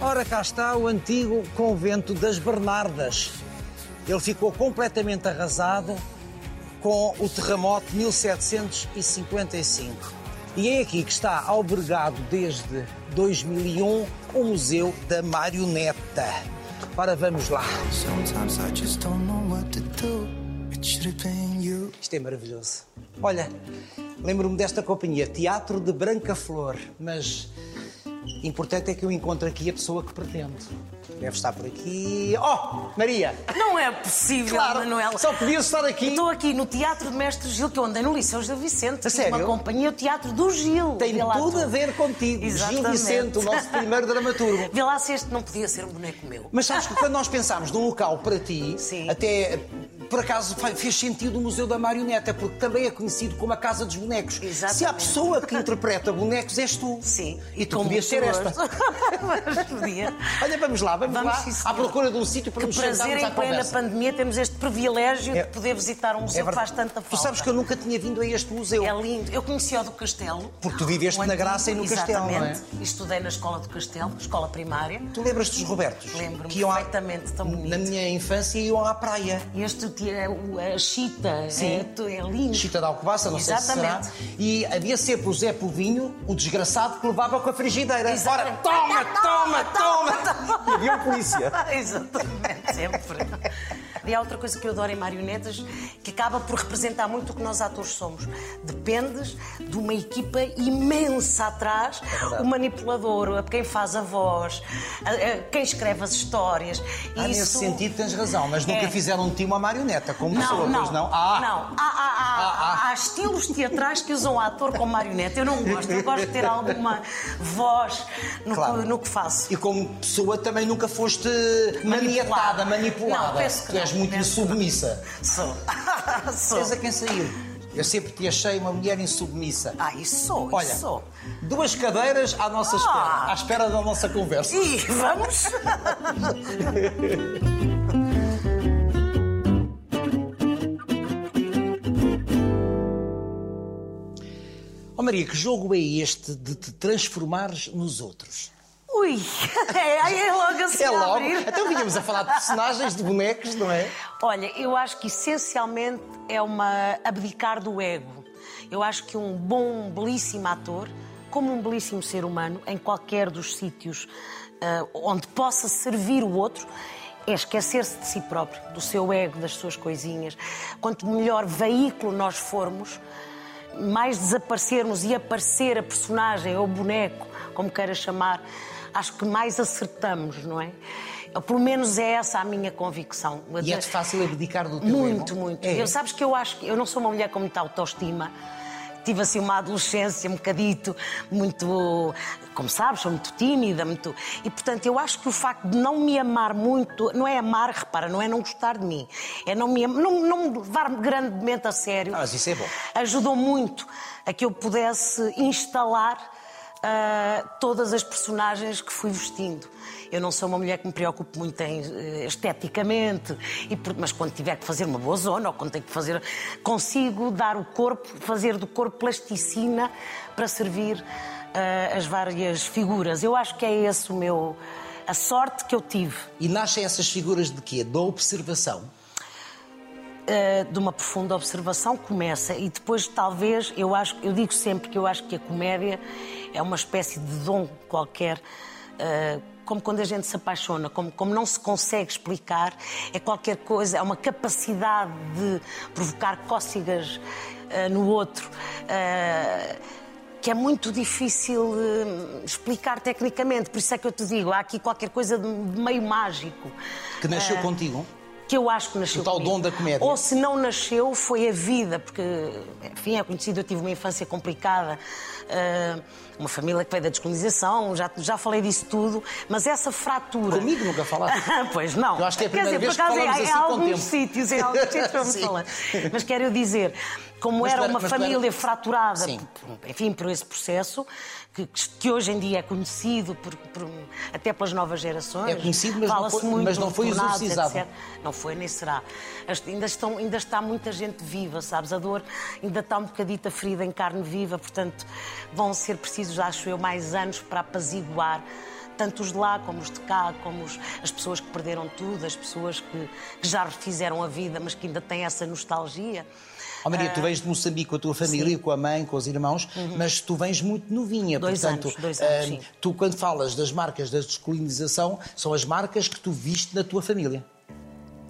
Ora, cá está o antigo convento das Bernardas. Ele ficou completamente arrasado com o terremoto de 1755. E é aqui que está albergado desde 2001 o Museu da Marioneta. Ora, vamos lá. Isto é maravilhoso. Olha, lembro-me desta companhia, Teatro de Branca Flor, mas importante é que eu encontre aqui a pessoa que pretendo. Deve estar por aqui. Oh, Maria! Não é possível, Claro, Manuela. só podia estar aqui. Estou aqui no Teatro de Mestre Gil, que eu andei no Liceu Gil Vicente. A sério? uma companhia, o Teatro do Gil. Tem tudo tu. a ver contigo. Gil Exatamente. Vicente, o nosso primeiro dramaturgo. Vê lá se este não podia ser um boneco meu. Mas sabes que quando nós pensámos num local para ti, Sim. até por acaso fez sentido o Museu da Marioneta, porque também é conhecido como a Casa dos Bonecos. Exatamente. Se a pessoa que interpreta bonecos és tu. Sim. E tu podias ser esta. Mas podia. Olha, vamos lá, vamos, Vamos, lá. sim, à procura de um sítio para Que nos prazer em plena pandemia temos este privilégio É- de poder visitar um museu É que faz tanta falta. Tu sabes que eu nunca tinha vindo a este museu. É lindo. Eu conheci-o do Castelo. Porque tu viveste O na Graça e no Castelo, não é? Exatamente. Estudei na escola do Castelo, escola primária. Tu lembras-te dos Robertos? Lembro-me perfeitamente, tão bonito. Na minha infância iam à praia. Este tinha o- a Chita. Sim. É, é lindo. Chita de Alcobaça, não sei se Exatamente. será. E havia sempre o Zé Povinho, o desgraçado, que levava com a frigideira. Exatamente. Ora, toma, toma, toma! E havia um polícia. Exatamente, sempre. E há outra coisa que eu adoro em marionetas, que acaba por representar muito o que nós atores somos. Dependes de uma equipa imensa atrás, É o manipulador, a quem faz a voz, quem escreve as histórias. Ah, nesse sentido tens razão, mas nunca É. fizeram de ti uma marioneta, como Não, pessoa, não, pois não? Ah, não. Há, há- há- Ah, há estilos teatrais que usam ator como marioneta. Eu não gosto. Eu gosto de ter alguma voz no, Claro. que, no que faço. E como pessoa também nunca foste maniatada, manipulada. Não, penso que tu és muito insubmissa. Sou. sou. És a quem sair. Eu sempre te achei uma mulher insubmissa. Ah, isso sou, Olha, isso sou. duas cadeiras à nossa espera, Ah. à espera da nossa conversa. E vamos. Maria, que jogo é este de te transformares nos outros? Ui, é, é logo assim É logo. abrir. Então vínhamos a falar de personagens, de bonecos, não é? Olha, eu acho que essencialmente é uma abdicar do ego. Eu acho que um bom, um belíssimo ator, como um belíssimo ser humano, em qualquer dos sítios ah, onde possa servir o outro, é esquecer-se de si próprio, do seu ego, das suas coisinhas. Quanto melhor veículo nós formos, mais desaparecermos e aparecer a personagem ou o boneco, como queira chamar, acho que mais acertamos, não é? Ou Pelo menos é essa a minha convicção. E é-te fácil abdicar do teu Muito, ego? muito. É. Eu, sabes que eu acho que eu não sou uma mulher com muita autoestima. Tive assim uma adolescência um bocadito muito, como sabes, sou muito tímida, muito. E portanto eu acho que o facto de não me amar muito, não é amar, repara, não é não gostar de mim, é não me, não, não me levar grandemente a sério. Ah, mas isso é bom. Ajudou muito a que eu pudesse instalar ah, todas as personagens que fui vestindo. Eu não sou uma mulher que me preocupe muito em, eh, esteticamente, e por- mas quando tiver que fazer uma boa zona ou quando tenho que fazer. consigo dar o corpo, fazer do corpo plasticina para servir ah, as várias figuras. Eu acho que é esse o meu. a sorte que eu tive. E nascem essas figuras de quê? Da observação. uh, de uma profunda observação começa e depois talvez eu acho eu digo sempre que eu acho que a comédia é uma espécie de dom qualquer uh, como quando a gente se apaixona, como, como não se consegue explicar, é qualquer coisa, é uma capacidade de provocar cócegas uh, no outro. uh, que é muito difícil eh, explicar tecnicamente, por isso é que eu te digo, há aqui qualquer coisa de meio mágico Que nasceu contigo. que eu acho que nasceu O tal comigo. dom da comédia. Ou se não nasceu, foi a vida, porque, enfim, é conhecido, eu tive uma infância complicada, eh, uma família que veio da descolonização, já, já falei disso tudo, mas essa fratura... Comigo nunca falaste. pois não. Eu acho que é a Quer primeira dizer, vez por acaso, que falamos em, assim em alguns sítios, em alguns sítios vamos falar. Mas quero dizer, como Mas era uma mas tu era- família fraturada, por- enfim, por esse processo, que, que hoje em dia é conhecido por- por- até pelas novas gerações. É conhecido, mas não foi- muito mas não foi tornados, etc. Não foi, nem será. Ainda, estão, ainda está muita gente viva, sabes? A dor ainda está um bocadito ferida em carne viva, portanto, vão ser precisos, acho eu, mais anos para apaziguar tanto os de lá como os de cá, como os- as pessoas que perderam tudo, as pessoas que, que já refizeram a vida, mas que ainda têm essa nostalgia. Ó Maria, Ah. tu vens de Moçambique com a tua família, com a mãe, com os irmãos, mas tu vens muito novinha. Uhum. Dois portanto, anos, dois anos, ah, sim. Tu, quando falas das marcas da descolonização, são as marcas que tu viste na tua família.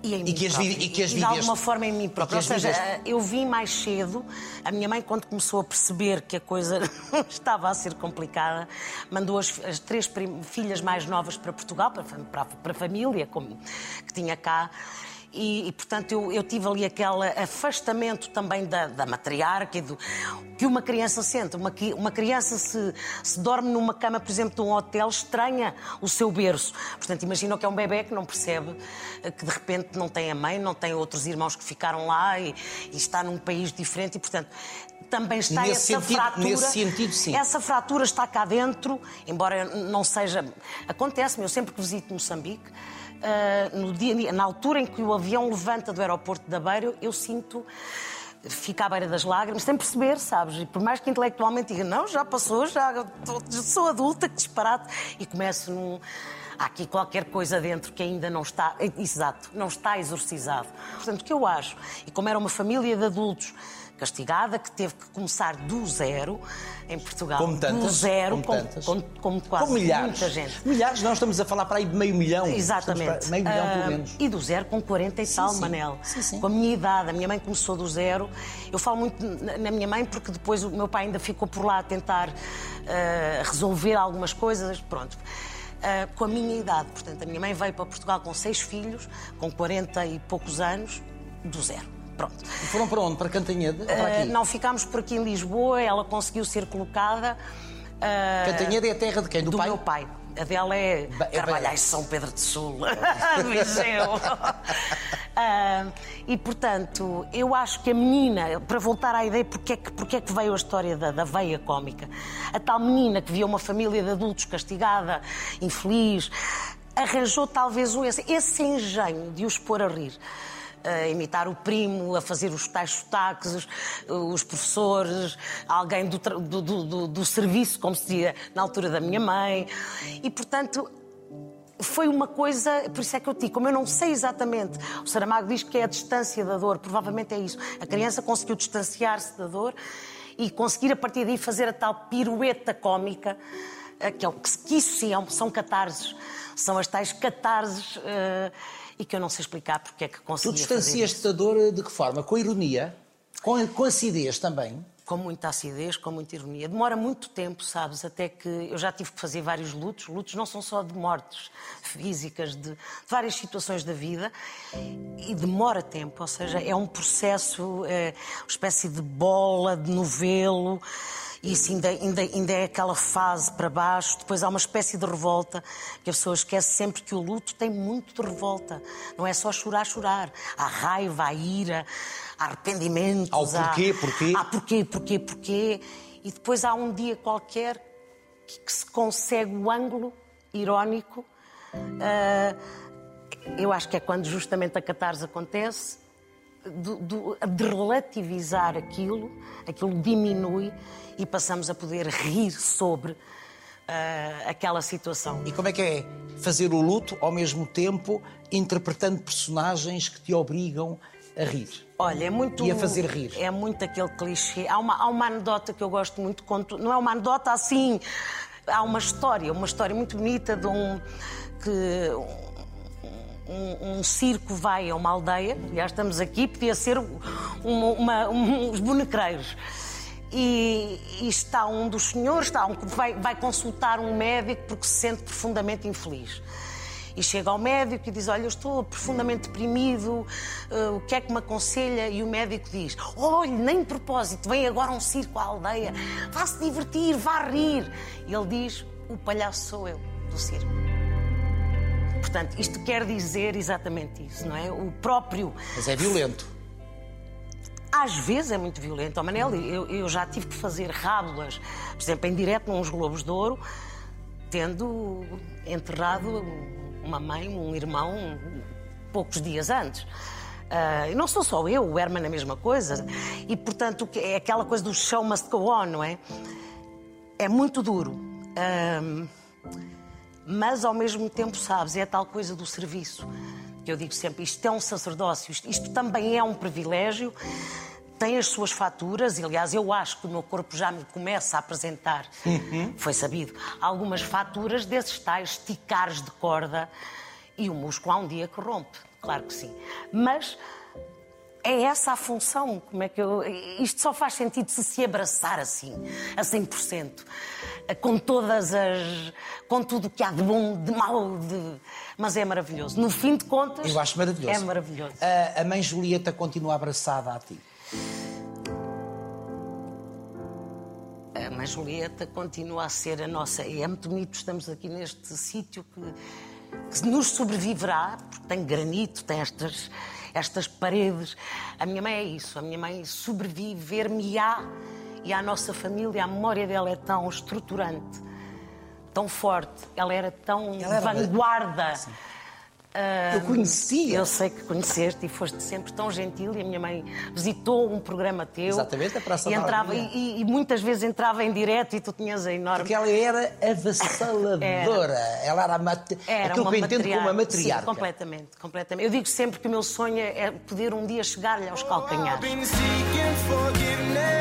E, E que as vi- e que as de viveste. alguma forma em mim própria. Ou E seja, viveste. eu vim mais cedo. A minha mãe, quando começou a perceber que a coisa estava a ser complicada, mandou as, as três filhas mais novas para Portugal, para, para, para a família como, que tinha cá. E, e, portanto, eu, eu tive ali aquele afastamento também da, da matriarca e do que uma criança sente. Uma, uma criança se, se dorme numa cama, por exemplo, de um hotel, estranha o seu berço. Portanto, imagina que é um bebê que não percebe eh, que de repente não tem a mãe, não tem outros irmãos que ficaram lá e, e está num país diferente e, portanto, também está Nesse essa sentido- fratura. nesse sentido, sim. Essa fratura está cá dentro, embora não seja. Acontece-me, eu sempre que visito Moçambique. Eh, no dia, na altura em que o avião levanta do aeroporto da Beira, eu sinto fica à beira das lágrimas, sem perceber, sabes? E por mais que intelectualmente diga, não, já passou, já tô- sou adulta, que disparate, e começo num. Há aqui qualquer coisa dentro que ainda não está, exato, não está exorcizado. Portanto, o que eu acho, e como era uma família de adultos castigada, que teve que começar do zero em Portugal. Como tantas. Do zero, como, como, tantas. como- como quase Com milhares. muita gente. Milhares, nós estamos a falar para aí de meio milhão. Exatamente. Meio milhão, pelo Ah, menos. E do zero com 40 e tal, sim. Manel. Sim, sim. Com a minha idade. A minha mãe começou do zero. Eu falo muito na minha mãe porque depois o meu pai ainda ficou por lá a tentar ah, resolver algumas coisas. Pronto. Ah, com a minha idade. Portanto, a minha mãe veio para Portugal com seis filhos, com 40 e poucos anos, do zero. Pronto. E Foram para onde? Para Cantanhede? Para aqui? não ficámos por aqui em Lisboa, ela conseguiu ser colocada. ah, Cantanhede é a terra de quem? Do, do pai? meu pai. A dela é Ba- é Carvalhais, São Pedro de Sul, Viseu. Ah, e, portanto, eu acho que a menina, para voltar à ideia, porque é que, porque é que veio a história da, da veia cómica? A tal menina que via uma família de adultos castigada, infeliz, arranjou talvez um, esse, esse engenho de os pôr a rir a imitar o primo, a fazer os tais sotaques, os, professores, alguém do, do, do- do- serviço, como se dizia na altura da minha mãe. E, portanto, foi uma coisa, por isso é que eu digo, como eu não sei exatamente, o Saramago diz que é a distância da dor, provavelmente é isso. A criança conseguiu distanciar-se da dor e conseguir a partir daí fazer a tal pirueta cómica, eh, que, é o- que, isso sim é são catarses, são as tais catarses eh, e que eu não sei explicar porque é que Tu conseguia fazer isso. distanciaste da dor de que forma? Com ironia? Com, com acidez também? Com muita acidez, com muita ironia. Demora muito tempo, sabes? Até que eu já tive que fazer vários lutos. Lutos não são só de mortes físicas, de, de várias situações da vida. E demora tempo, ou seja, é um processo, é, uma espécie de bola, de novelo. E isso ainda, ainda, ainda é aquela fase para baixo. Depois há uma espécie de revolta, que a pessoa esquece sempre que o luto tem muito de revolta. Não é só chorar, chorar. Há raiva, há ira, há arrependimentos. Ao há- porquê, porquê. há porquê, porquê, porquê. E depois há um dia qualquer que, que se consegue o ângulo irónico. ah, eu acho que é quando justamente a catarse acontece, do- do- de relativizar aquilo, aquilo diminui e passamos a poder rir sobre ah, aquela situação. E como é que é fazer o luto ao mesmo tempo interpretando personagens que te obrigam a rir? Olha, é muito. E a fazer rir. É muito aquele clichê. Há uma, há uma anedota que eu gosto muito, conto, não é uma anedota assim. Há uma história, uma história muito bonita de um. que um, um circo vai a uma aldeia, aliás, estamos aqui, podia ser uma, uma, um, uns bonecreiros. E, e está um dos senhores, está um, vai, vai consultar um médico porque se sente profundamente infeliz. E chega ao médico e diz: Olha, eu estou profundamente deprimido, eh, o que é que me aconselha? E o médico diz: Olha, nem de propósito, vem agora um circo à aldeia, vá-se divertir, vá rir. E ele diz: O palhaço sou eu, do circo. Portanto, isto quer dizer exatamente isso, não é? O próprio. Mas é violento. às vezes é muito violento. Oh, Manel, eu, eu já tive que fazer rábulas, por exemplo, em direto nos Globos de Ouro, tendo enterrado uma mãe, um irmão, poucos dias antes. Uh, não sou só eu, o Herman é a mesma coisa. E, portanto, é aquela coisa do show must go on, não é? É muito duro. Uh, mas, ao mesmo tempo, sabes, é a tal coisa do serviço. Que eu digo sempre, isto é um sacerdócio, isto, isto também é um privilégio tem as suas faturas, e aliás, eu acho que o meu corpo já me começa a apresentar, uhum. foi sabido, algumas faturas desses tais esticares de corda e o músculo há um dia que rompe, claro que sim. Mas é essa a função. Como é que eu... Isto só faz sentido se se abraçar assim, a 100%, com todas as. com tudo o que há de bom, de mau, de... mas é maravilhoso. No fim de contas. Eu acho maravilhoso. É maravilhoso. A, a mãe Julieta continua abraçada a ti. A mãe Julieta continua a ser a nossa. E é muito bonito, estamos aqui neste sítio que, que nos sobreviverá, porque tem granito, tem estas, estas paredes. A minha mãe é isso, a minha mãe sobreviver-me-á e à nossa família, a memória dela é tão estruturante, tão forte, ela era tão ela era vanguarda. Sim eu conhecia. Eu sei que conheceste e foste sempre tão gentil e a minha mãe visitou um programa teu. Exatamente, a Praça e entrava e, e, muitas vezes entrava em direto e tu tinhas a enorme. Porque ela era avassaladora. era. Ela era, a mat... era aquilo que eu entendo como uma matriarca. Sim, completamente, completamente. Eu digo sempre que o meu sonho é poder um dia chegar-lhe aos calcanhares. Oh,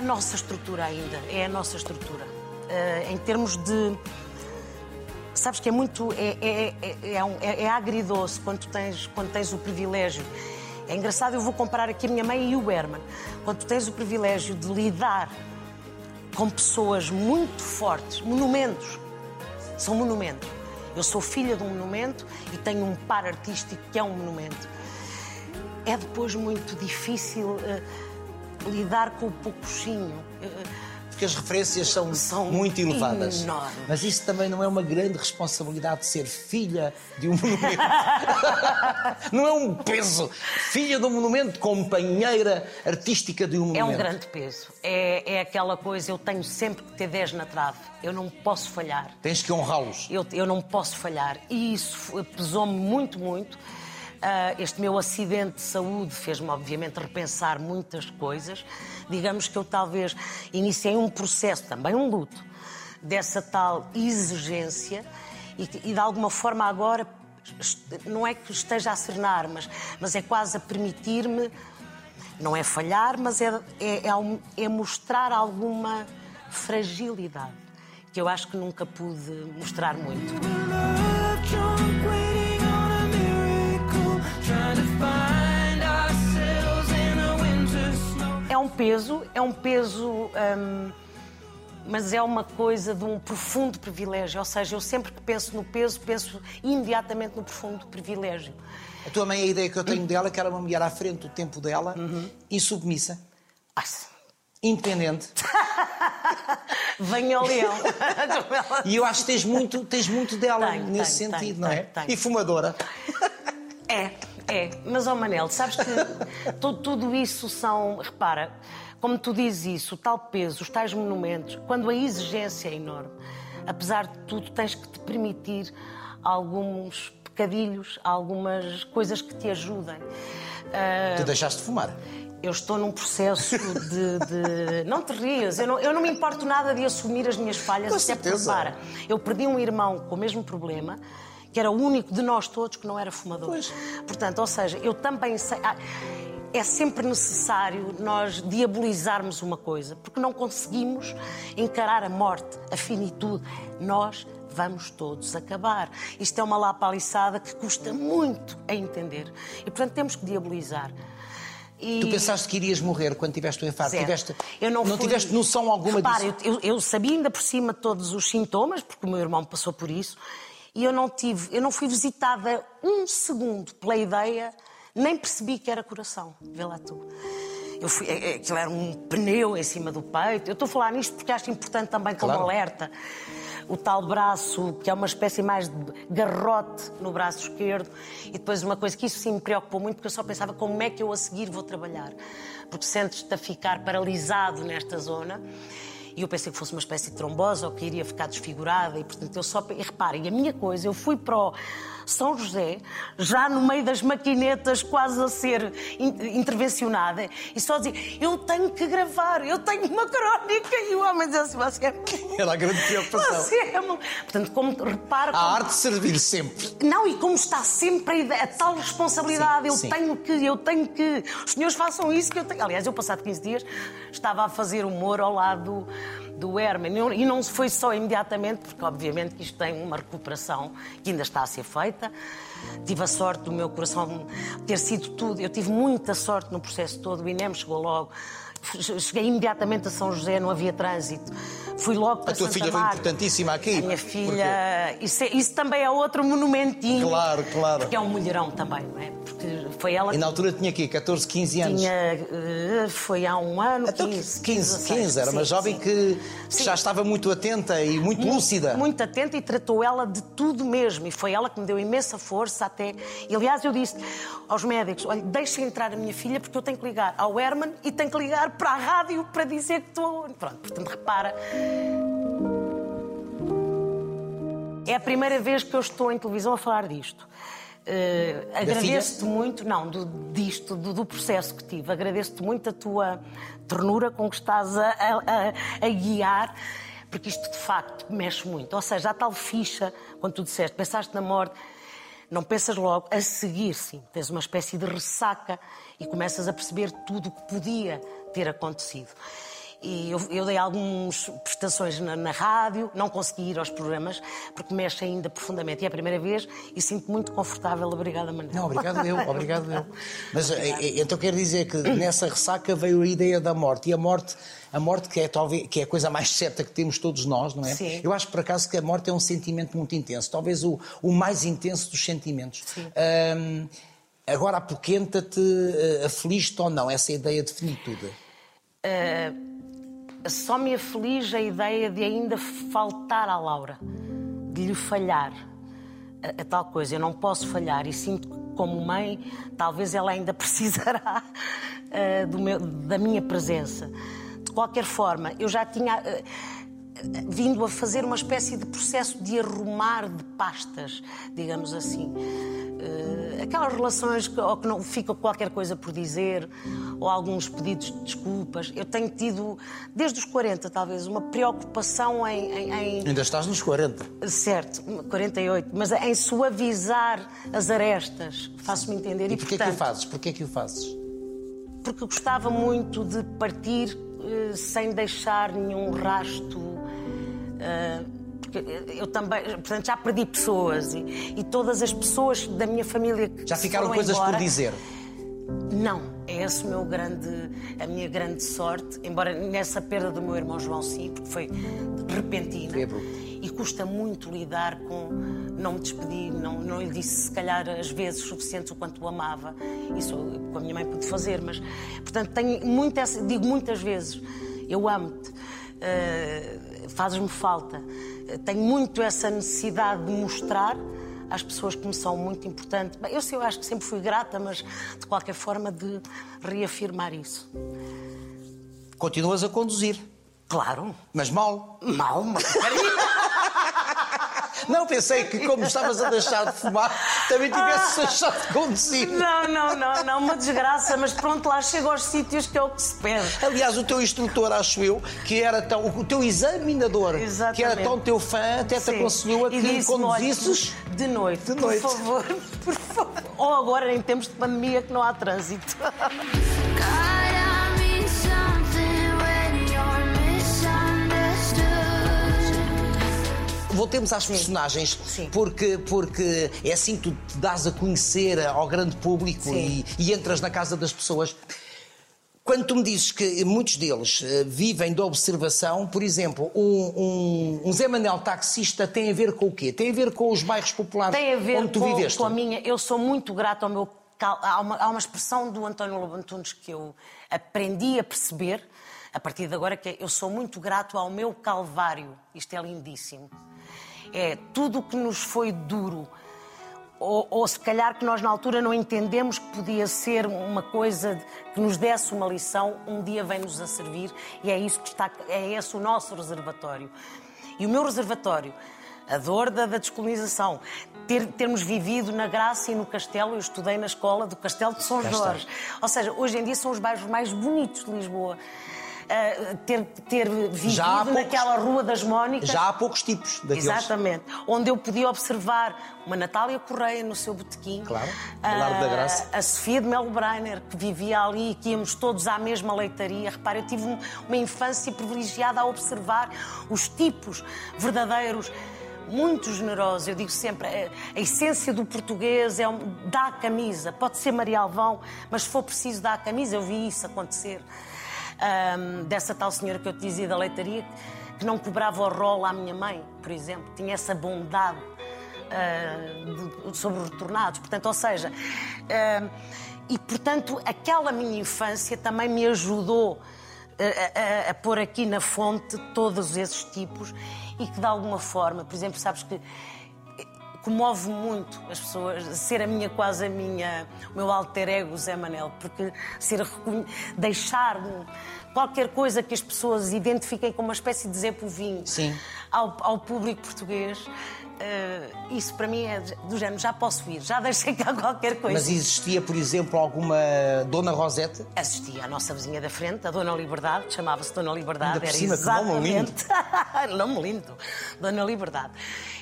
a nossa estrutura ainda, é a nossa estrutura. Uh, em termos de. Sabes que é muito. É, é, é, é, um, é, é agridoce quando tens, quando tens o privilégio. É engraçado, eu vou comparar aqui a minha mãe e o Herman. Quando tens o privilégio de lidar com pessoas muito fortes, monumentos, são monumentos. Eu sou filha de um monumento e tenho um par artístico que é um monumento é depois muito difícil uh, lidar com o poucochinho. Porque as referências são, são muito elevadas. Enormes. Mas isso também não é uma grande responsabilidade de ser filha de um monumento. não é um peso. Filha de um monumento, companheira artística de um monumento. É um grande peso. É, é aquela coisa, eu tenho sempre que ter 10 na trave. Eu não posso falhar. Tens que honrá-los. Eu, eu não posso falhar. E isso pesou-me muito, muito. Uh, este meu acidente de saúde fez-me, obviamente, repensar muitas coisas. Digamos que eu talvez iniciei um processo, também um luto, dessa tal exigência e, e de alguma forma agora não é que esteja a serenar, mas, mas é quase a permitir-me, não é falhar, mas é, é, é, é mostrar alguma fragilidade que eu acho que nunca pude mostrar muito. Peso, é um peso, hum, mas é uma coisa de um profundo privilégio. Ou seja, eu sempre que penso no peso, penso imediatamente no profundo privilégio. A tua mãe, a ideia que eu tenho dela é que era uma mulher à frente do tempo dela, uhum. insubmissa, ah, independente. Venha ao leão. e eu acho que tens muito, tens muito dela tenho, nesse tenho, sentido, tenho, não é? E fumadora. É, é. Mas, ó oh Manel, sabes que tudo, isso são. Repara, como tu dizes isso, o tal peso, os tais monumentos, quando a exigência é enorme, apesar de tudo, tens que te permitir alguns pecadilhos, algumas coisas que te ajudem. Uh... Tu deixaste de fumar? Eu estou num processo de. de... Não te rias, eu não, eu não me importo nada de assumir as minhas falhas, Com até certeza. porque, para, eu perdi um irmão com o mesmo problema que era o único de nós todos que não era fumador. Pois. Portanto, ou seja, eu também sei. Ah, é sempre necessário nós diabolizarmos uma coisa, porque não conseguimos encarar a morte, a finitude. Nós vamos todos acabar. Isto é uma lapaliçada que custa muito a entender. E, portanto, temos que diabolizar. E... Tu pensaste que irias morrer quando tiveste o infarto? Tiveste, eu não, não fui... tiveste noção alguma Repare, disso? Eu, eu sabia ainda por cima todos os sintomas, porque o meu irmão passou por isso, e eu não tive, eu não fui visitada um segundo pela ideia, nem percebi que era coração, vê lá tu. Eu fui, é, é, aquilo era um pneu em cima do peito. Eu estou a falar nisto porque acho importante também como Claro. alerta. O tal braço, que é uma espécie mais de garrote no braço esquerdo. E depois uma coisa que isso sim me preocupou muito, porque eu só pensava como é que eu a seguir vou trabalhar. Porque sentes-te a ficar paralisado nesta zona. E eu pensei que fosse uma espécie de trombose ou que iria ficar desfigurada. E, portanto, eu só... E reparem, a minha coisa, eu fui para o São José, já no meio das maquinetas, quase a ser in- intervencionada, e só dizia, eu tenho que gravar, eu tenho uma crónica. E o homem dizia assim, você é... Era a grande preocupação. Você é mal-" Portanto, como repara... A como- arte de servir sempre. não, e como está sempre a, tal responsabilidade, Sim, eu sim. tenho que, eu tenho que, os senhores façam isso que eu tenho. Aliás, eu passado 15 dias estava a fazer humor ao lado do Herman e não- foi só imediatamente, porque obviamente que isto tem uma recuperação que ainda está a ser feita. Tive a sorte do meu coração ter sido tudo, eu tive muita sorte no processo todo, o INEM chegou logo. Cheguei imediatamente a São José, não havia trânsito. Fui logo para A tua Santa filha foi Marta. importantíssima aqui. A minha filha. Isso, é- isso também é outro monumentinho. Claro, claro. Porque é um mulherão também, não é? Porque foi ela E na altura tinha aqui 14, 15 anos. tinha. eh, Foi há um ano, Então, 15. 15, 16. 15, era uma Sim, jovem sim. que Sim. já estava muito atenta e muito lúcida. Muito atenta e tratou ela de tudo mesmo. E foi ela que me deu imensa força até. E, aliás, eu disse aos médicos: olha, deixem entrar a minha filha porque eu tenho que ligar ao Herman e tenho que ligar para a rádio para dizer que estou. Pronto, portanto, repara. É a primeira vez que eu estou em televisão a falar disto. Eh, Agradeço-te muito, não, do, disto, do, do processo que tive. Agradeço-te muito a tua ternura com que estás a, a- a- guiar, porque isto de facto mexe muito. Ou seja, a tal ficha, quando tu disseste, pensaste na morte, não pensas logo, a seguir sim, tens uma espécie de ressaca e começas a perceber tudo o que podia ter acontecido. E eu, eu dei algumas prestações na, na rádio, não consegui ir aos programas, porque mexe ainda profundamente. E é a primeira vez e sinto muito confortável. Obrigada, Manel. Não, obrigado eu, obrigado eu. Mas eh, eh, então quero dizer que nessa ressaca veio a ideia da morte. E a morte, a morte que é talvez que é a coisa mais certa que temos todos nós, não é? Sim. Eu acho por acaso que a morte é um sentimento muito intenso, talvez o, o mais intenso dos sentimentos. Ahm, agora apoquenta-te, eh, aflige-te ou não essa ideia de finitude? Só me aflige a ideia de ainda faltar à Laura, de lhe falhar. A, tal coisa, eu não posso falhar e sinto como mãe, talvez ela ainda precisará do meu- da minha presença. De qualquer forma, eu já tinha eh, vindo a fazer uma espécie de processo de arrumar de pastas, digamos assim. Eh, aquelas relações que, ou que não fica qualquer coisa por dizer, ou alguns pedidos de desculpas. Eu tenho tido, desde os 40 talvez, uma preocupação em- em- em Ainda estás nos 40. Certo, 48, mas em suavizar as arestas, faço-me entender. E porquê que o portanto, fazes? Porquê que o fazes? Porque gostava muito de partir eh, sem deixar nenhum rasto. Porque eu também, portanto, já perdi pessoas e, e todas as pessoas da minha família que Já ficaram coisas embora, por dizer. não, é esse o meu grande, a minha grande sorte, embora nessa perda do meu irmão João sim, porque foi repentina. Abrupto. E custa muito lidar com não me despedir, não, não lhe disse se calhar as vezes suficientes o quanto o amava. Isso com a minha mãe pude fazer, mas portanto tenho muito essa, digo muitas vezes, eu amo-te, eh, fazes-me falta. Eh, Tenho muito essa necessidade de mostrar às pessoas que me são muito importantes. Bem, eu sei, eu acho que sempre fui grata, mas de qualquer forma de reafirmar isso. Continuas a conduzir, Claro, mas mal. mal, mas Não, pensei que como estavas a deixar de fumar, também tivesses deixado de conduzir. Não, não, não, não, uma desgraça, mas pronto, lá chego aos sítios que é o que se pede. Aliás, o teu instrutor, acho eu, que era tão. O teu examinador, que era Exatamente. tão teu fã, até te Sim. aconselhou a que conduzisses. de noite, De noite. por favor, por favor. Ou agora em tempos de pandemia que não há trânsito. Voltemos às personagens, Sim. porque, porque é assim que tu te dás a conhecer ao grande público e, e entras na casa das pessoas. Quando tu me dizes que muitos deles eh, vivem da observação, por exemplo, um, um, um Zé Manel taxista tem a ver com o quê? Tem a ver com os bairros populares Tem a ver onde tu com, viveste? com a minha. Eu sou muito grata ao meu há, uma, há uma expressão do António Lobo Antunes que eu aprendi a perceber a partir de agora, que é eu sou muito grato ao meu calvário. Isto é lindíssimo. É tudo o que nos foi duro, ou, ou se calhar que nós na altura não entendemos que podia ser uma coisa que nos desse uma lição, um dia vem-nos a servir e é isso que está, é esse o nosso reservatório. E o meu reservatório, a dor da, da descolonização, ter- termos vivido na Graça e no Castelo, eu estudei na escola do Castelo de São. Jorge. Ou seja, hoje em dia são os bairros mais bonitos de Lisboa. Ah, ter, ter vivido poucos- naquela Rua das Mónicas. Já há poucos tipos daqueles. Exatamente. Onde eu podia observar uma Natália Correia no seu botequim. Claro, ao Largo da Graça. A Sofia de Melo Breiner, que vivia ali e que íamos todos à mesma leitaria. Repara, eu tive um- uma infância privilegiada a observar os tipos verdadeiros. Muito generosos, eu digo sempre, a, a essência do português é um, a camisa, pode ser Maria Alvão, mas se for preciso dar a camisa, eu vi isso acontecer. Ahm, dessa tal senhora que eu te dizia da leitaria, que não cobrava o rolo à minha mãe, por exemplo, tinha essa bondade ah, de- sobre os retornados. Portanto, ou seja, ah, e portanto, aquela minha infância também me ajudou a, a- a pôr aqui na fonte todos esses tipos e que de alguma forma, por exemplo, sabes que comove muito as pessoas, ser a minha, quase a minha, o meu alter ego, Zé Manel, porque ser deixar qualquer coisa que as pessoas identifiquem como uma espécie de Zé Povinho ao, ao público português, eh, isso para mim é do género, já posso ir, já deixei cá qualquer coisa. Mas existia, por exemplo, alguma Dona Rosete? Assistia à nossa vizinha da frente, a Dona Liberdade, chamava-se Dona Liberdade. Ainda era cima, que nome lindo. exatamente. nome lindo. Dona Liberdade.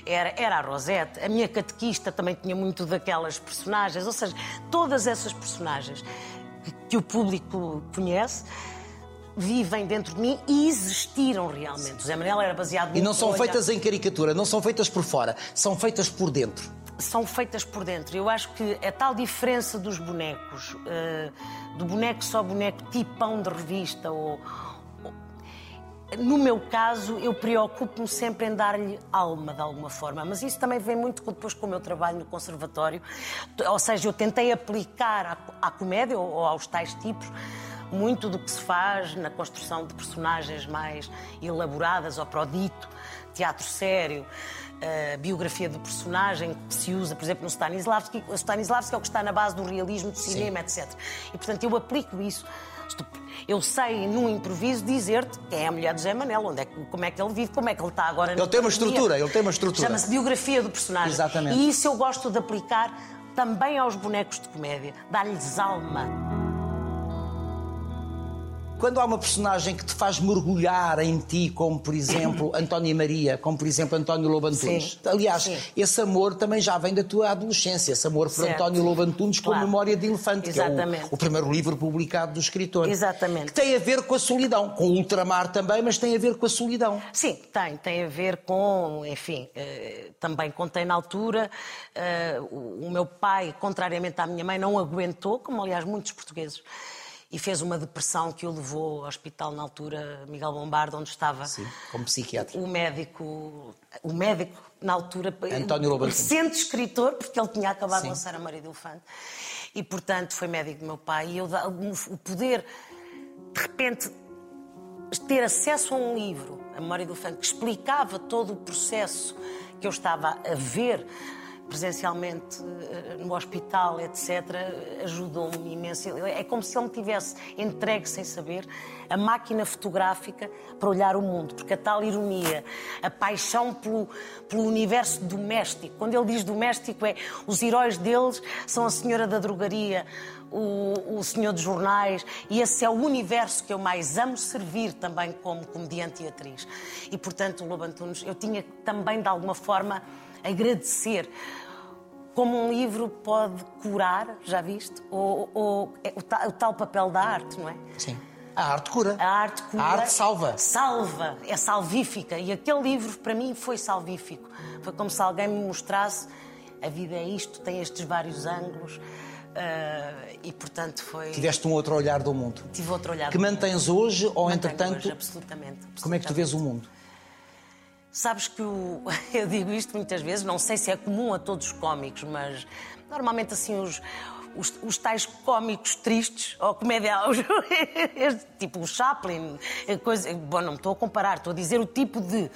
Era, era a Rosete. A minha catequista também tinha muito daquelas personagens, ou seja, todas essas personagens que o público conhece vivem dentro de mim e existiram realmente. O Zé Manuel era baseado E não são no feitas em caricatura, não são feitas por fora, são feitas por dentro. são feitas por dentro. Eu acho que a tal diferença dos bonecos, eh, do boneco só boneco tipão de revista, ou, ou- no meu caso, eu preocupo-me sempre em dar-lhe alma de alguma forma, mas isso também vem muito depois com o meu trabalho no conservatório. Ou seja, eu tentei aplicar à, à comédia ou aos tais tipos muito do que se faz na construção de personagens mais elaboradas ou para o dito, teatro sério, a biografia do personagem que se usa, por exemplo, no Stanislavski. O Stanislavski é o que está na base do realismo do cinema, etc. E, portanto, eu aplico isso. Eu sei, num improviso, dizer-te quem é a mulher do Zé Manel, onde é, como é que ele vive, como é que ele está agora Ele tem uma estrutura, ele tem uma estrutura. Chama-se biografia do personagem. Exatamente. E isso eu gosto de aplicar também aos bonecos de comédia, dar-lhes alma. Quando há uma personagem que te faz mergulhar em ti, como por exemplo Antónia Maria, como por exemplo António Lobo Antunes. Sim. Aliás, Sim. esse amor também já vem da tua adolescência, esse amor por Certo. António Lobo Antunes com Claro. Memória de Elefante, que é Exatamente. o, o primeiro livro publicado do escritor. Exatamente. Que tem a ver com a solidão, com o ultramar também, mas tem a ver com a solidão. Sim, tem. Tem a ver com, enfim, eh, também contei na altura, eh, o, o meu pai, contrariamente à minha mãe, não aguentou, como aliás muitos portugueses, e fez uma depressão que o levou ao hospital na altura, Miguel Bombardo, onde estava Sim, como psiquiatra. o médico, o médico na altura, António Lobo recente escritor, porque ele tinha acabado Sim. de lançar a Maria do Elefante, e portanto foi médico do meu pai, e eu o poder, de repente, ter acesso a um livro, a Memória do Elefante, que explicava todo o processo que eu estava a ver presencialmente eh, no hospital, etc., ajudou-me imenso. É como se ele me tivesse entregue, sem saber, a máquina fotográfica para olhar o mundo, porque a tal ironia, a paixão pelo, pelo universo doméstico, quando ele diz doméstico, é os heróis deles são a senhora da drogaria, o, o senhor dos jornais, e esse é o universo que eu mais amo servir também como comediante e atriz. E, portanto, o Lobo Antunes, eu tinha também, de alguma forma, agradecer. Como um livro pode curar, já viste? Ou, ou é o, tal, o tal papel da arte, não é? Sim. A arte cura. A arte cura. A arte salva. Salva, é salvífica. E aquele livro, para mim, foi salvífico. Foi como se alguém me mostrasse a vida é isto, tem estes vários ângulos. ah, e, portanto, foi. Tiveste um outro olhar do mundo. Tive outro olhar. Que mantens hoje ou, Mantenho entretanto, hoje, absolutamente, como é que tu vês o mundo? Sabes que o... eu digo isto muitas vezes, não sei se é comum a todos os cómicos, mas normalmente assim os, os, os tais cómicos tristes, ou comédia, os- tipo o Chaplin, eh, coisa, bom, não me estou a comparar, estou a dizer o tipo de.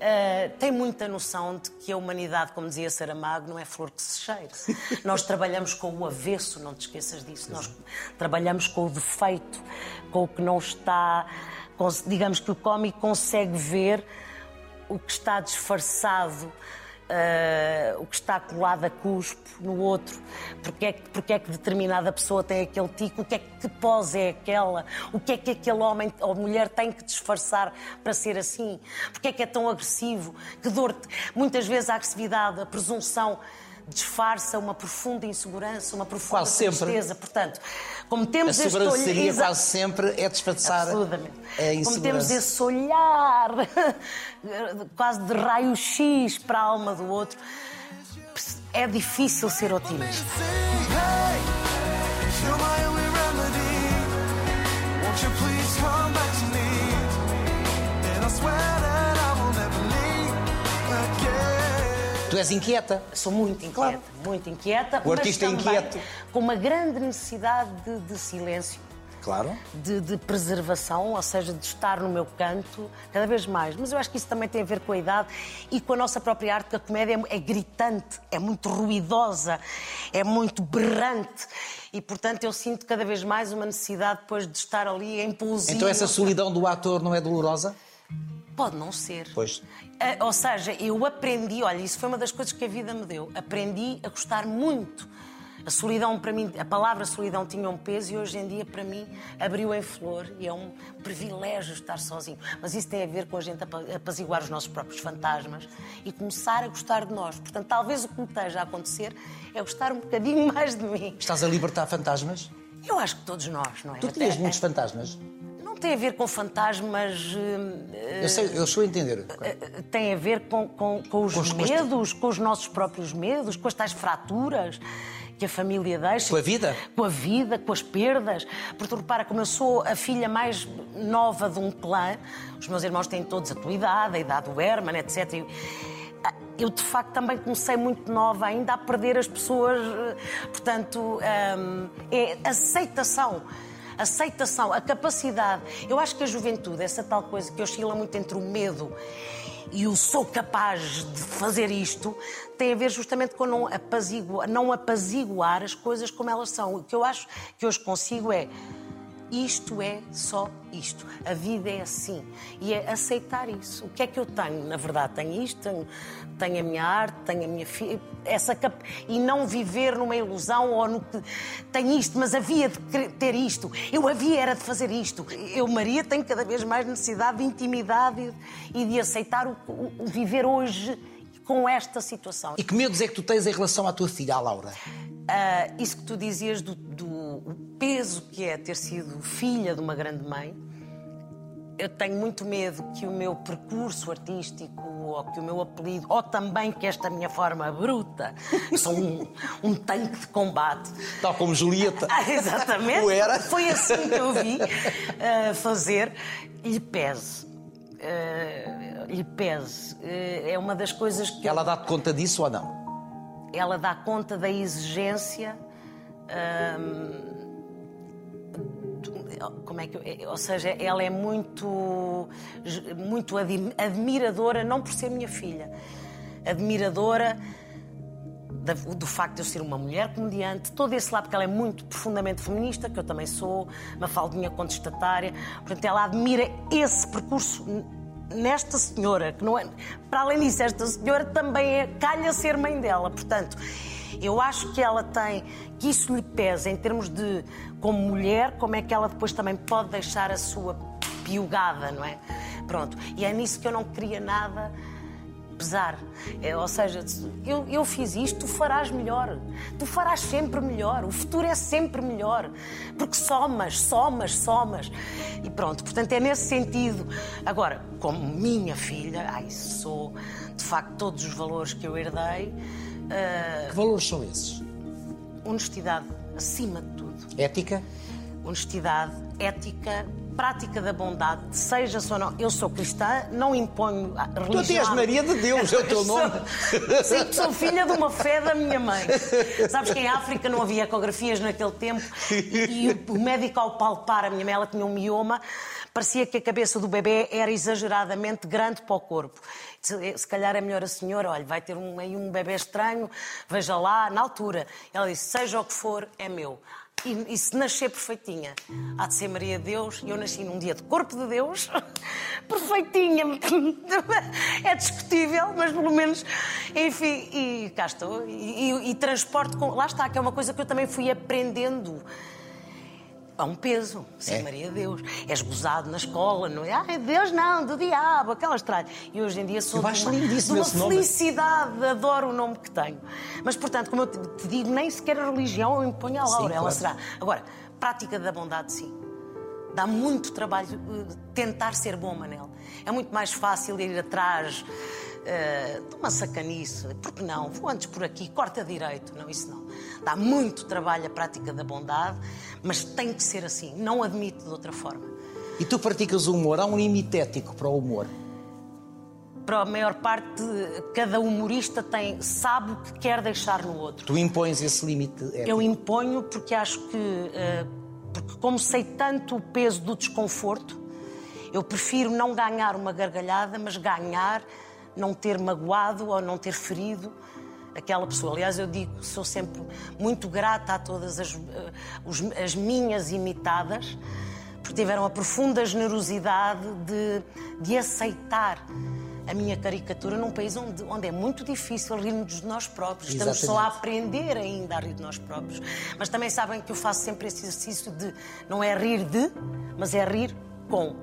eh, tem muita noção de que a humanidade, como dizia Saramago, não é flor que se cheire. Nós trabalhamos com o avesso, não te esqueças disso. Nós trabalhamos com o defeito, com o que não está. com- digamos que o cómico consegue ver o que está disfarçado, eh, o que está colado a cuspo no outro, porque é, que, porque é que determinada pessoa tem aquele tico, o que é que que pose é aquela, o que é que aquele homem ou mulher tem que disfarçar para ser assim, porque é que é tão agressivo, que dor, muitas vezes a agressividade, a presunção disfarça uma profunda insegurança, uma profunda Quase sempre. tristeza. Portanto, como A temos este olhar- quase sempre é disfarçar Absolutamente. a Como temos esse olhar quase de raio-x para a alma do outro, é difícil ser otimista. Tu és inquieta. Sou muito inquieta, Claro. muito inquieta. O artista é inquieto. Com uma grande necessidade de, de silêncio. Claro. de, de preservação, ou seja, de estar no meu canto cada vez mais. Mas eu acho que isso também tem a ver com a idade e com a nossa própria arte, que a comédia é, é gritante, é muito ruidosa, é muito berrante. E, portanto, eu sinto cada vez mais uma necessidade depois de estar ali em pousinho. Então essa solidão do ator não é dolorosa? Pode não ser. Pois. Ah, Ou seja, eu aprendi, olha, isso foi uma das coisas que a vida me deu. Aprendi a gostar muito. A solidão, para mim, a palavra solidão tinha um peso e hoje em dia, para mim, abriu em flor e é um privilégio estar sozinho. Mas isso tem a ver com a gente apa- apaziguar os nossos próprios fantasmas e começar a gostar de nós. Portanto, talvez o que me esteja a acontecer é gostar um bocadinho mais de mim. Estás a libertar fantasmas? Eu acho que todos nós, não é? Tu tinhas muitos fantasmas? Não tem a ver com fantasmas. hum, Eu sei, eu estou a entender. tem a ver com, com, com os Com os- com os- medos, com os nossos próprios medos, com as tais fraturas que a família deixa. Com a vida? Com a vida, com as perdas. Porque repara, como eu sou a filha mais nova de um clã, os meus irmãos têm todos a tua idade, a idade do Herman, etc. Ah, Eu, de facto, também comecei muito nova ainda a perder as pessoas. eh, Portanto, hum, é aceitação aceitação, a capacidade. Eu acho que a juventude, essa tal coisa que oscila muito entre o medo e o sou capaz de fazer isto, tem a ver justamente com não apaziguar, não apaziguar as coisas como elas são. O que eu acho que hoje consigo é isto é só isto. A vida é assim. E é aceitar isso. O que é que eu tenho? Na verdade, tenho isto, tenho, tenho a minha arte, tenho a minha filha. Essa cap... E não viver numa ilusão ou no que. Tenho isto, mas havia de ter isto. Eu havia era de fazer isto. Eu, Maria, tenho cada vez mais necessidade de intimidade e de aceitar o, o- o viver hoje com esta situação. E que medos é que tu tens em relação à tua filha, à Laura? Ah, isso que tu dizias do, do o peso que é ter sido filha de uma grande mãe, eu tenho muito medo que o meu percurso artístico, ou que o meu apelido, ou também que esta minha forma bruta, sou um, um tanque de combate. Tal como Julieta. Ah, exatamente. O era. Foi assim que eu vi ah, fazer. Lhe pese. Ah, lhe pese. Ah, é uma das coisas que. eu- Ela dá-te conta disso ou não? ela dá conta da exigência. Como é que eu- ou seja, ela é muito muito admi- admiradora não por ser minha filha, admiradora do facto de eu ser uma mulher comediante, todo esse lado, porque ela é muito profundamente feminista, que eu também sou, uma faldinha contestatária. Portanto, ela admira esse percurso nesta senhora, que não é. Para além disso, esta senhora também é calha ser mãe dela. Portanto, eu acho que ela tem, que isso lhe pesa em termos de, como mulher, como é que ela depois também pode deixar a sua piugada, não é? Pronto. E é nisso que eu não queria nada pesar. É, ou seja, eu, eu fiz isto, tu farás melhor. Tu farás sempre melhor. O futuro é sempre melhor. Porque somas, somas, somas. E pronto, portanto é nesse sentido. Agora, como minha filha, ai, sou de facto todos os valores que eu herdei, ah, Que valores são esses? honestidade, acima de tudo. Ética? honestidade, ética, prática da bondade, seja só não. Eu sou cristã, não imponho a religião. Tu até és Maria de Deus, é o teu nome. Sou- Sim, sou filha de uma fé da minha mãe. Sabes que em África não havia ecografias naquele tempo e, e o médico, ao palpar a minha mãe, ela tinha um mioma, parecia que a cabeça do bebê era exageradamente grande para o corpo. Se, calhar é melhor a senhora, olha, vai ter um, aí um bebê estranho, veja lá, na altura. Ela disse: seja o que for, é meu. E, e se nascer perfeitinha, há de ser Maria de Deus, e eu nasci num dia de corpo de Deus, perfeitinha. É discutível, mas pelo menos, enfim, e cá estou. E, e, e transporte com. Lá está, que é uma coisa que eu também fui aprendendo. Há um peso, ser É. Maria de Deus. És gozado na escola, não é? Ai, Deus não, do diabo, aquelas tralhas. E hoje em dia sou Eu de uma, de uma esse nome. felicidade, adoro o nome que tenho. Mas, portanto, como eu te digo, nem sequer a religião eu imponho a Sim, Laura, ela claro. será. Agora, prática da bondade, sim. Dá muito trabalho eh, tentar ser bom, Manel. É muito mais fácil ir atrás eh, de uma sacanice. Porque não? Vou antes por aqui, corta direito. Não, isso não. Dá muito trabalho a prática da bondade, mas tem que ser assim. Não admito de outra forma. E tu praticas o humor, há um limite ético para o humor. Para a maior parte, cada humorista tem, sabe o que quer deixar no outro. Tu impões esse limite ético. Eu imponho porque acho que, eh, porque como sei tanto o peso do desconforto, eu prefiro não ganhar uma gargalhada, mas ganhar não ter magoado ou não ter ferido aquela pessoa. Aliás, eu digo sou sempre muito grata a todas as, eh, as minhas imitadas, porque tiveram a profunda generosidade de, de aceitar a minha caricatura num país onde, onde é muito difícil rirmos de nós próprios. Estamos só a Exatamente. aprender ainda a rir de nós próprios. Mas também sabem que eu faço sempre esse exercício de não é rir de, mas é rir com.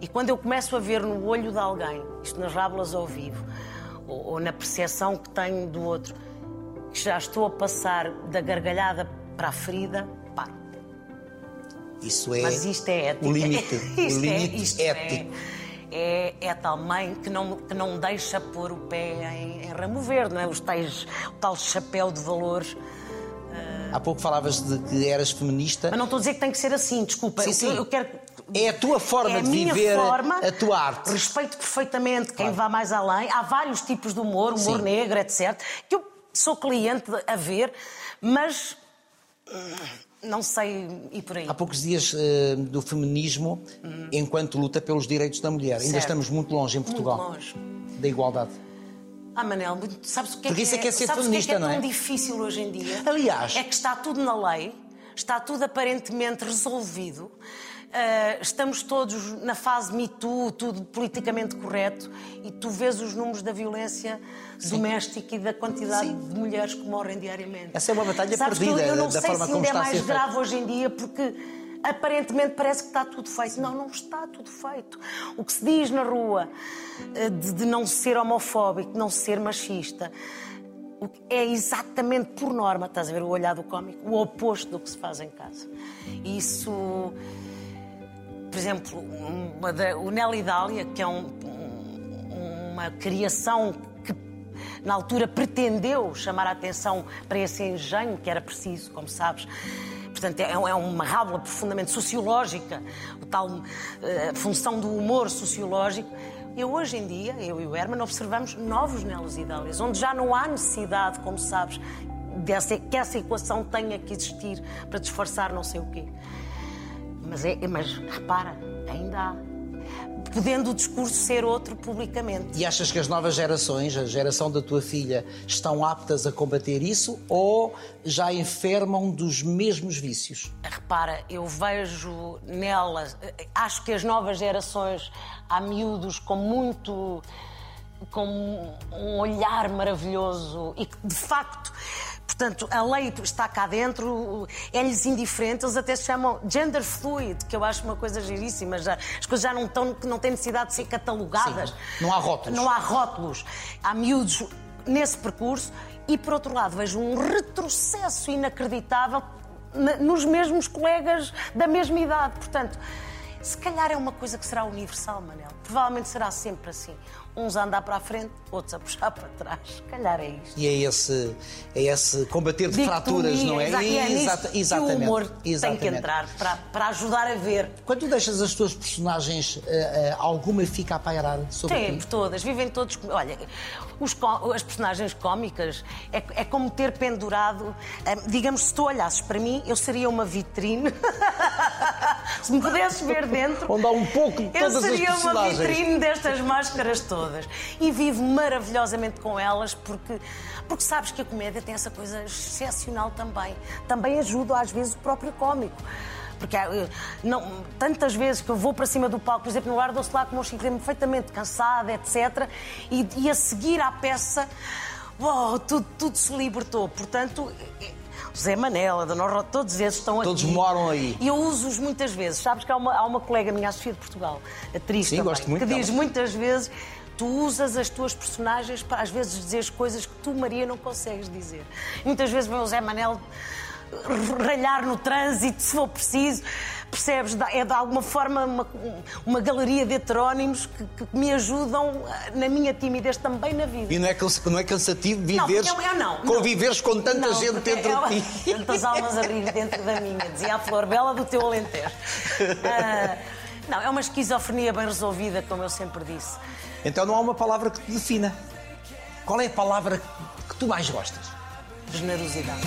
E quando eu começo a ver no olho de alguém, isto nas rábulas ao vivo, ou, ou na percepção que tenho do outro, que já estou a passar da gargalhada para a ferida, paro. Isso é Mas isto é ético. o limite, Isto o é- limite é- ético. É, é tal mãe que não, que não deixa pôr o pé em, em ramo verde, não é? Os tais, o tal chapéu de valores. Há pouco falavas de que eras feminista. Mas não estou a dizer que tem que ser assim, desculpa. Sim, Eu- sim. Eu quero. É a tua forma É a de viver forma, a tua arte. Respeito perfeitamente quem Claro. vá mais além. Há vários tipos de humor, humor Sim. negro, etc. Que eu sou cliente a ver, mas hum, não sei ir por aí. Há poucos dias eh, do feminismo enquanto luta pelos direitos da mulher. Ainda. Certo. estamos muito longe em Portugal Muito longe. da igualdade. Ah, Manel, sabes o que é Porque que isso é que é ser sabes o feminista, que é, que é é? tão difícil hoje em dia? Aliás- É que está tudo na lei, está tudo aparentemente resolvido. Ah, estamos todos na fase Me Too, tudo politicamente correto, e tu vês os números da violência doméstica e da quantidade Sim. de mulheres que morrem diariamente. Essa é uma batalha Sabes que eu- perdida eu, não da sei forma se como ainda é mais feito. grave hoje em dia, porque aparentemente parece que está tudo feito. Não, não está tudo feito. O que se diz na rua eh, de, de não ser homofóbico, de não ser machista, é exatamente por norma, estás a ver o olhar do cómico, o oposto do que se faz em casa. Isso, por exemplo, uma da- o Nelly Dália, que é um- um- uma criação que na altura pretendeu chamar a atenção para esse engenho que era preciso, como sabes. Portanto, é, é uma rábula profundamente sociológica, o tal eh, função do humor sociológico. E hoje em dia, eu e o Herman, observamos novos Nelos e Dálias, onde já não há necessidade, como sabes, dessa, que essa equação tenha que existir para disfarçar não sei o quê. Mas, é, mas repara, ainda há. Podendo o discurso ser outro publicamente. E achas que as novas gerações, a geração da tua filha, estão aptas a combater isso ou já enfermam dos mesmos vícios? Repara, eu vejo nelas, acho que as novas gerações, há miúdos com muito. com um olhar maravilhoso e que, de facto. Portanto, a lei está cá dentro, é-lhes indiferente, eles até se chamam gender fluid, que eu acho uma coisa giríssima. Já, as coisas já não, estão, não têm necessidade de ser catalogadas. Sim, não há rótulos. Não há rótulos. Há miúdos nesse percurso e, por outro lado, vejo um retrocesso inacreditável na- nos mesmos colegas da mesma idade. Portanto, Se calhar é uma coisa que será universal, Manel. Provavelmente será sempre assim. Uns a andar para a frente, outros a puxar para trás. Se calhar é isto. E é esse, é esse combater de fraturas, não é? Exa- é Exata- exatamente. o humor tem exatamente. que entrar para, para ajudar a ver. Quando tu deixas as tuas personagens, eh, eh, alguma fica a pairar sobre Sempre, ti? todas, vivem todos. Olha, os as personagens cómicas é, é como ter pendurado. eh, digamos, se tu olhasses para mim, eu seria uma vitrine. se me pudesses ver dentro. Onde há um pouco de Eu todas as seria uma vitrine destas máscaras todas. E vivo maravilhosamente com elas porque, porque sabes que a comédia tem essa coisa excepcional também. Também ajuda, às vezes, o próprio cómico. Porque eh, não, tantas vezes que eu vou para cima do palco, por exemplo, no ar dou-se lá como chico, perfeitamente cansada, etc. E, e a seguir à peça, uau, tudo, tudo se libertou. Portanto, eh, José Manela, Dona Ro, todos esses estão Todos aqui. moram aí. E eu uso-os muitas vezes. Sabes que há uma, há uma colega minha, a Sofia de Portugal, atriz Sim, também, gosto muito que diz muitas vezes tu usas as tuas personagens para às vezes dizer coisas que tu, Maria, não consegues dizer. Muitas vezes vem o Zé Manel ralhar no trânsito, se for preciso. Percebes? É de alguma forma uma, uma galeria de heterónimos que, que me ajudam ah, na minha timidez também na vida. E não é, não é cansativo Não, viveres, porque eu- eu não, não. conviveres com tanta Não, gente dentro de ti? Tantas almas a rir dentro da minha, dizia a Flor Bela do teu Alentejo. Ah, não, é uma esquizofrenia bem resolvida, como eu sempre disse. Então não há uma palavra que te defina. Qual é a palavra que tu mais gostas? Generosidade.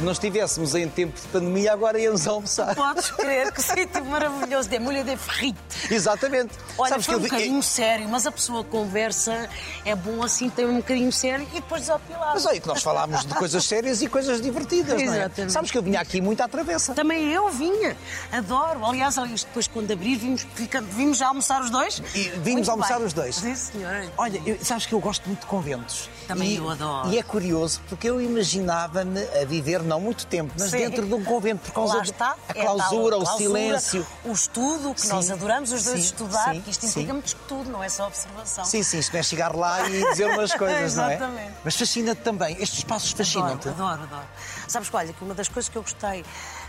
Se não estivéssemos em tempo de pandemia, agora íamos almoçar. Podes crer que sítio maravilhoso, de molho de ferrito. Exatamente. Olha, Sabes foi um que eu vi- bocadinho sério, mas a pessoa conversa, é bom assim, tem um bocadinho sério e depois desopilar. Mas olha que nós falámos de coisas sérias e coisas divertidas, não é? Exatamente. Sabes que eu vinha aqui muito à travessa. Também eu vinha, adoro. Aliás, depois quando abrir, vimos, vimos já almoçar os dois. E vimos Muito almoçar bem. os dois. Sim, senhora. Olha, eu- sabes que eu gosto muito de conventos. Também e, eu adoro. E é curioso, porque eu imaginava-me a viver não muito tempo, mas Sim. dentro de um convento, por causa Lá está, a é tal clausura, o clausura, silêncio. O estudo, que Sim, nós adoramos os dois sim, estudar, que isto implica muito estudo, não é só observação. Sim, sim, isto não é chegar lá e dizer umas coisas, não é? Exatamente. Mas fascina-te também. Estes espaços fascinam-te. Adoro, adoro, adoro. Sabes que, olha, que uma das coisas que eu gostei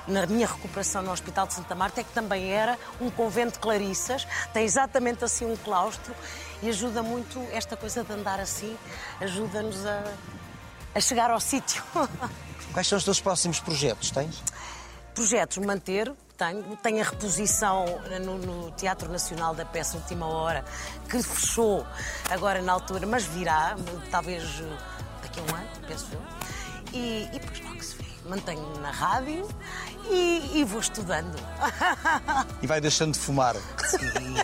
na minha recuperação no Hospital de Santa Marta é que também era um convento de clarissas, tem exatamente assim um claustro e ajuda muito esta coisa de andar assim, ajuda-nos a, a chegar ao sítio. Quais são os teus próximos projetos? Tens? Projetos manter, tenho, tenho a reposição no, no Teatro Nacional da peça Última Hora, que fechou agora na altura, mas virá, talvez daqui a um ano, penso eu. E, e logo se vê mantenho na rádio e, e, vou estudando. E vai deixando de fumar. Sim.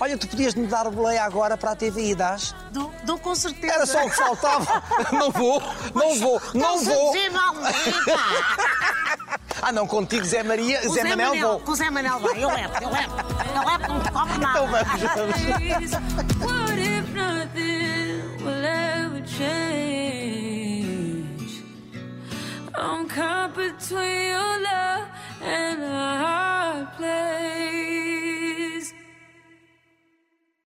Olha, tu podias me dar boleia agora para a TV e das? Dou, dou com certeza. Era só o que faltava. Não vou, não Mas, vou, não vou. É, ah, não, contigo Zé Maria, o Zé, Zé Manel, Manel vou. Com o Zé Manel vai, eu levo, eu levo. Eu levo, não te cobro nada. Então vamos, vamos. What if nothing will ever change? I'm caught between your love and a hard place.